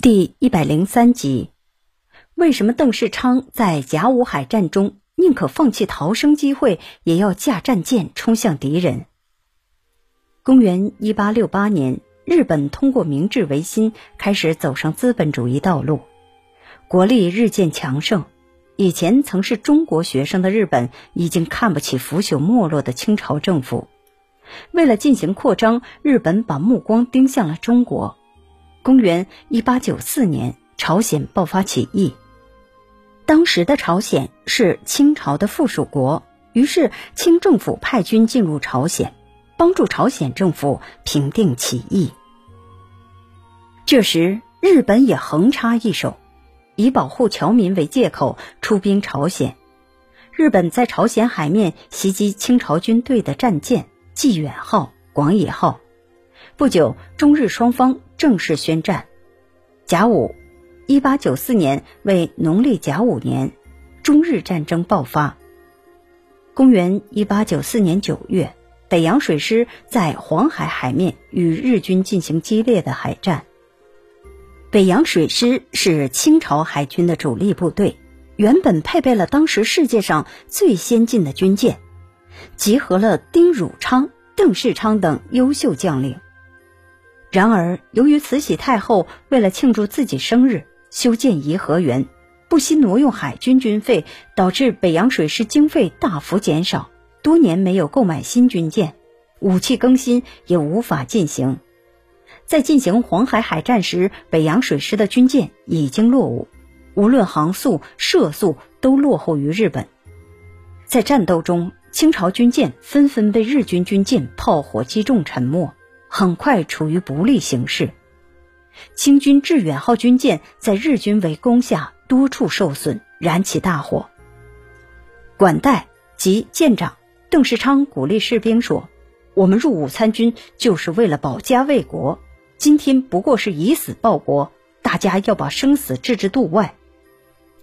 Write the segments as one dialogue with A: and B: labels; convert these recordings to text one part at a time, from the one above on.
A: 第一百零三集，为什么邓世昌在甲午海战中宁可放弃逃生机会，也要驾战舰冲向敌人？公元一八六八年，日本通过明治维新，开始走上资本主义道路，国力日渐强盛。以前曾是中国学生的日本，已经看不起腐朽没落的清朝政府。为了进行扩张，日本把目光盯向了中国。公元一八九四年，朝鲜爆发起义。当时的朝鲜是清朝的附属国，于是清政府派军进入朝鲜，帮助朝鲜政府平定起义。这时，日本也横插一手，以保护侨民为借口出兵朝鲜。日本在朝鲜海面袭击清朝军队的战舰“济远号”“广野号”。不久，中日双方正式宣战。甲午，一八九四年为农历甲午年，中日战争爆发。公元一八九四年九月，北洋水师在黄海海面与日军进行激烈的海战。北洋水师是清朝海军的主力部队，原本配备了当时世界上最先进的军舰，集合了丁汝昌、邓世昌等优秀将领。然而，由于慈禧太后为了庆祝自己生日修建颐和园，不惜挪用海军军费，导致北洋水师经费大幅减少，多年没有购买新军舰，武器更新也无法进行。在进行黄海海战时，北洋水师的军舰已经落伍，无论航速、射速都落后于日本。在战斗中，清朝军舰纷纷被日军军舰炮火击中沉没。很快处于不利形势，清军致远号军舰在日军围攻下多处受损，燃起大火。管带及舰长邓世昌鼓励士兵说：“我们入伍参军就是为了保家卫国，今天不过是以死报国，大家要把生死置之度外。”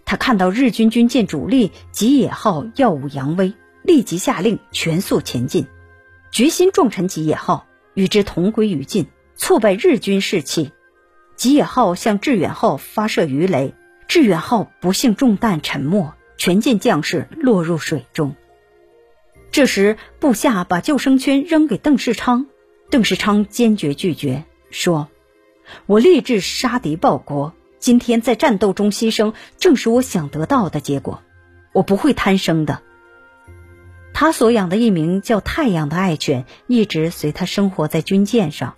A: 他看到日军军舰主力吉野号耀武扬威，立即下令全速前进，决心撞沉吉野号。与之同归于尽，挫败日军士气。吉野号向致远号发射鱼雷，致远号不幸中弹沉没，全舰将士落入水中。这时，部下把救生圈扔给邓世昌，邓世昌坚决拒绝，说：“我立志杀敌报国，今天在战斗中牺牲，正是我想得到的结果，我不会贪生的。”他所养的一名叫太阳的爱犬，一直随他生活在军舰上，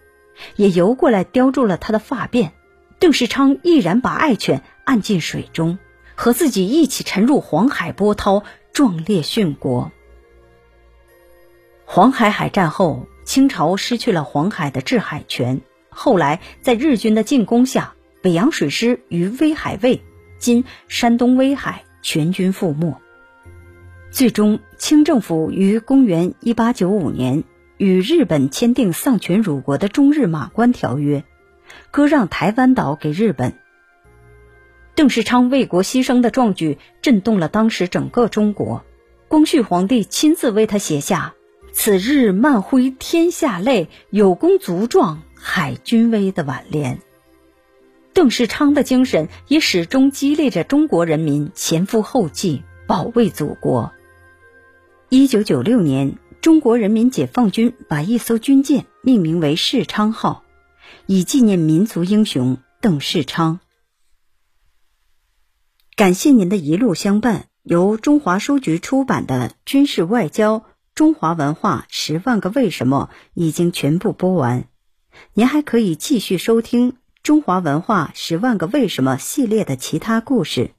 A: 也游过来叼住了他的发辫。邓世昌毅然把爱犬按进水中，和自己一起沉入黄海波涛，壮烈殉国。黄海海战后，清朝失去了黄海的制海权。后来，在日军的进攻下，北洋水师于威海卫（今山东威海）全军覆没。最终，清政府于公元一八九五年与日本签订丧权辱国的中日马关条约，割让台湾岛给日本。邓世昌为国牺牲的壮举震动了当时整个中国，光绪皇帝亲自为他写下“此日漫挥天下泪，有功足壮海军威”的挽联。邓世昌的精神也始终激励着中国人民前赴后继，保卫祖国。一九九六年，中国人民解放军把一艘军舰命名为“世昌号”，以纪念民族英雄邓世昌。感谢您的一路相伴。由中华书局出版的《军事外交：中华文化十万个为什么》已经全部播完，您还可以继续收听《中华文化十万个为什么》系列的其他故事。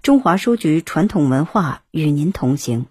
A: 中华书局传统文化与您同行。